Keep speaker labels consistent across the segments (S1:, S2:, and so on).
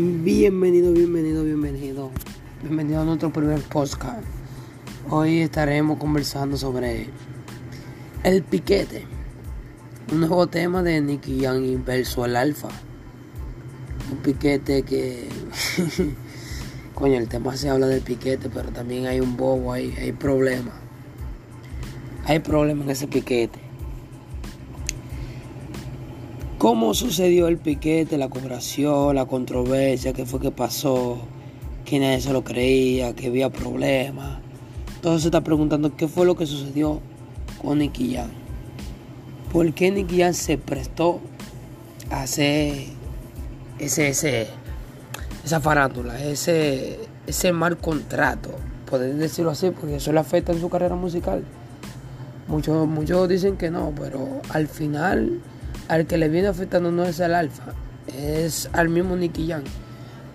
S1: Bienvenido, bienvenido, bienvenido. Bienvenido a nuestro primer podcast. Hoy estaremos conversando sobre el piquete. Un nuevo tema de Nicky Young y verso el alfa. Un piquete que. Coño, el tema se habla del piquete, pero también hay un bobo, hay, hay problemas. Hay problemas en ese piquete. ¿Cómo sucedió el piquete, la cobración, la controversia? ¿Qué fue que pasó? Que nadie se lo creía, que había problemas. Entonces se está preguntando qué fue lo que sucedió con Nicky Jam. ¿Por qué Nicky Jam se prestó a hacer ese, ese, esa farándula, ese, ese mal contrato? Poder decirlo así, porque eso le afecta en su carrera musical. Muchos, muchos dicen que no, pero al final al que le viene afectando no es el alfa, es al mismo Nicky Jam.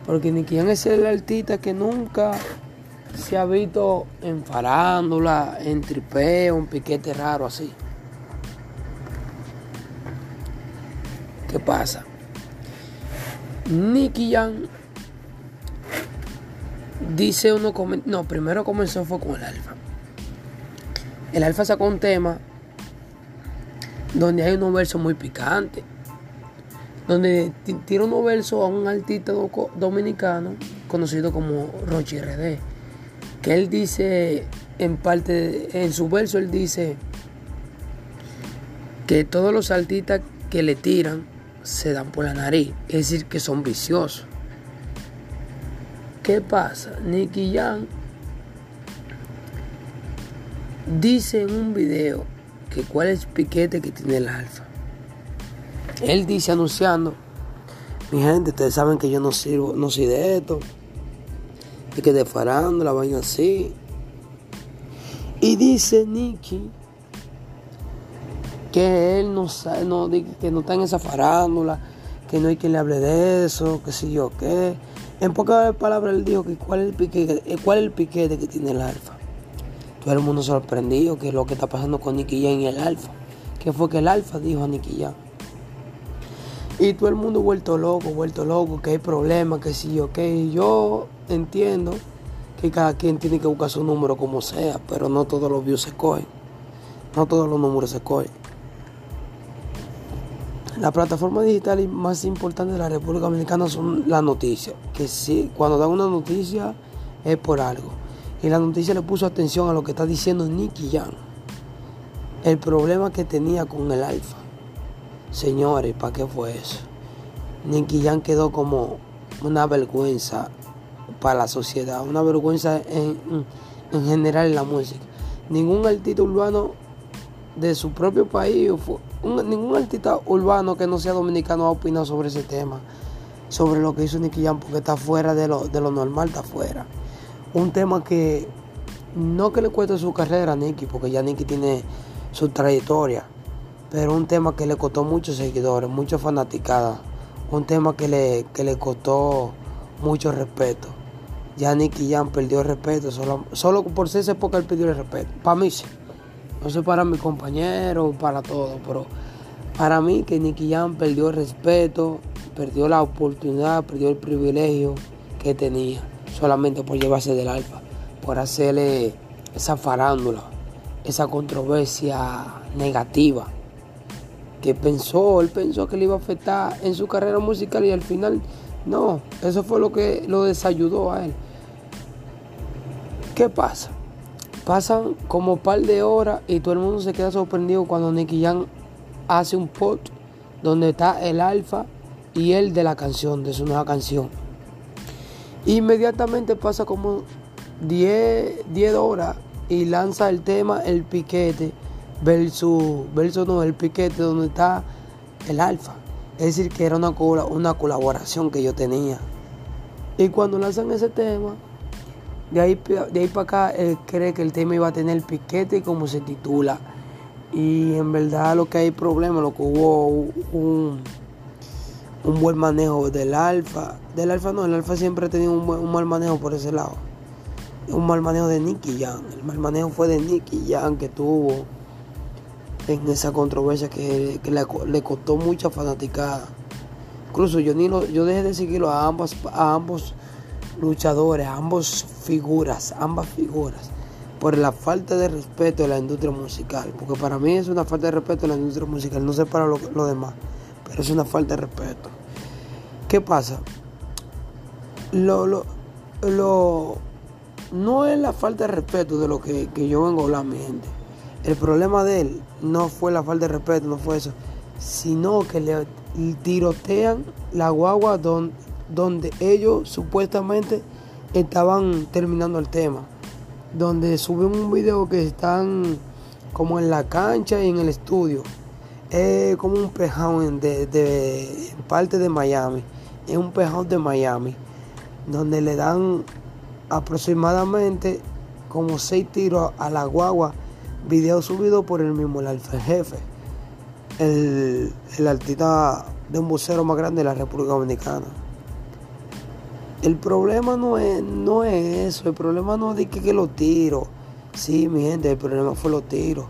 S1: Porque Nicky Jam es el artista que nunca se ha visto en farándula, en tripeo, en piquete raro así. ¿Qué pasa? Nicky Jam dice uno, no, primero comenzó fue con el alfa. El alfa sacó un tema donde hay unos versos muy picantes, donde tira unos versos a un artista dominicano conocido como Rochi RD, que él dice, en parte, en su verso él dice que todos los artistas que le tiran se dan por la nariz, es decir, que son viciosos. ¿Qué pasa? Nicky Jam dice en un video que cuál es el piquete que tiene el alfa. Él dice anunciando, mi gente, ustedes saben que yo no sirvo, no soy de esto, y que de farando la vaina así. Y dice Nicky que él no sabe, no, que no está en esa farándula, que no hay quien le hable de eso, que si yo qué. En pocas palabras él dijo que cuál es el piquete, cuál es el piquete que tiene el alfa. Todo el mundo sorprendido que lo que está pasando con Nicky Jam y el Alfa. Que fue que el Alfa dijo a Nicky Jam. Y todo el mundo vuelto loco, vuelto loco, que hay problemas, que sí, ok. Yo entiendo que cada quien tiene que buscar su número como sea, pero no todos los views se cogen. No todos los números se cogen. La plataforma digital más importante de la República Dominicana son las noticias. Que sí, cuando dan una noticia es por algo. Y la noticia le puso atención a lo que está diciendo Nicky Jam. El problema que tenía con el alfa. Señores, ¿para qué fue eso? Nicky Jam quedó como una vergüenza para la sociedad, una vergüenza en, general en la música. Ningún artista urbano de su propio país, ningún artista urbano que no sea dominicano ha opinado sobre ese tema, sobre lo que hizo Nicky Jam, porque está fuera de lo, de lo normal, está fuera un tema que no que le cueste su carrera a Nicky, porque ya Nicky tiene su trayectoria, pero un tema que le costó muchos seguidores, mucha fanaticada, un tema que le, que le costó mucho respeto. Ya Nicky Jam perdió el respeto, solo, solo por ser ese época él perdió el respeto. Para mí sí. No sé para mi compañero, para todo, pero para mí que Nicky Jam perdió el respeto, perdió la oportunidad, perdió el privilegio que tenía solamente por llevarse del alfa, por hacerle esa farándula, esa controversia negativa que pensó, él pensó que le iba a afectar en su carrera musical y al final no, eso fue lo que lo desayudó a él. ¿Qué pasa? Pasan como par de horas y todo el mundo se queda sorprendido cuando Nicky Jam hace un post donde está el alfa y él de la canción, de su nueva canción. Inmediatamente pasa como 10, 10 horas y lanza el tema El Piquete versus, versus no, El Piquete donde está el Alfa. Es decir, que era una, una colaboración que yo tenía. Y cuando lanzan ese tema, de ahí, de ahí para acá, él cree que el tema iba a tener piquete como se titula. Y en verdad lo que hay problema, lo que hubo un un buen manejo del alfa. Del alfa no, el alfa siempre ha tenido un, mal manejo por ese lado. Un mal manejo de Nicky Jam. El mal manejo fue de Nicky Jam que tuvo en esa controversia que, le, costó mucha fanaticada. Incluso yo ni lo, yo dejé de seguirlo a ambos, a ambos luchadores, a ambas figuras, ambas figuras, por la falta de respeto de la industria musical. Porque para mí es una falta de respeto a la industria musical, no sé para lo, demás, es una falta de respeto. ¿Qué pasa? Lo, lo, lo, no es la falta de respeto de lo que, yo vengo a hablar, mi gente. El problema de él no fue la falta de respeto, no fue eso, sino que le tirotean la guagua donde ellos supuestamente estaban terminando el tema. Donde suben un video que están como en la cancha y en el estudio. Es como un pejado de, de, parte de Miami. Es un pejado de Miami. Donde le dan aproximadamente como seis tiros a la guagua. Video subido por el mismo el alfa jefe. El, el artista de un vocero más grande de la República Dominicana. El problema no es, no es eso, el problema no es de que, que los tiros. Sí, mi gente, el problema fue los tiros.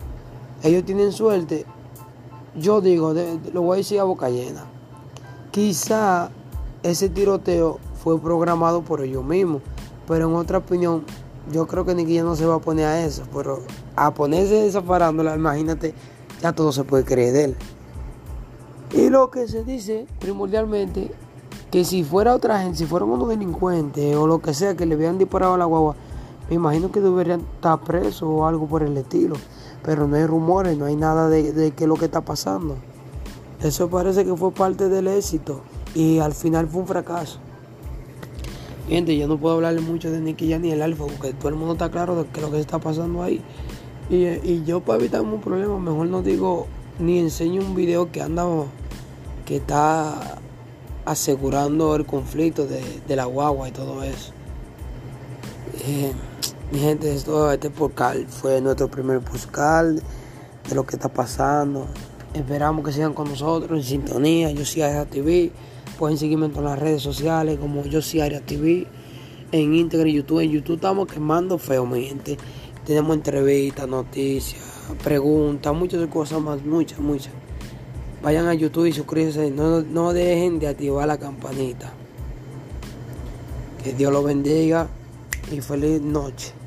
S1: Ellos tienen suerte. Yo digo, de, lo voy a decir a boca llena. Quizá ese tiroteo fue programado por ellos mismos. Pero en otra opinión, yo creo que Nicky ya no se va a poner a eso. Pero a ponerse esa farándula, imagínate, ya todo se puede creer de él. Y lo que se dice primordialmente, que si fuera otra gente, si fueran unos delincuentes o lo que sea que le hubieran disparado a la guagua, me imagino que deberían estar presos o algo por el estilo. Pero no hay rumores, no hay nada de, de qué es lo que está pasando. Eso parece que fue parte del éxito y al final fue un fracaso. Gente, yo no puedo hablarle mucho de Nicky ya ni el Alfa porque todo el mundo está claro de qué es lo que está pasando ahí. Y, y yo para evitar un problema, mejor no digo ni enseño un video que anda que está asegurando el conflicto de, de la guagua y todo eso. Eh, mi gente, esto, este podcast fue nuestro primer podcast de lo que está pasando. Esperamos que sigan con nosotros en sintonía. Yo soy Aria TV. Pueden seguirme en todas las redes sociales como Yo soy Aria TV. En Instagram y YouTube. En YouTube estamos quemando feo, mi gente. Tenemos entrevistas, noticias, preguntas, muchas cosas más, muchas, muchas. Vayan a YouTube y suscríbanse. No, no dejen de activar la campanita. Que Dios los bendiga y feliz noche.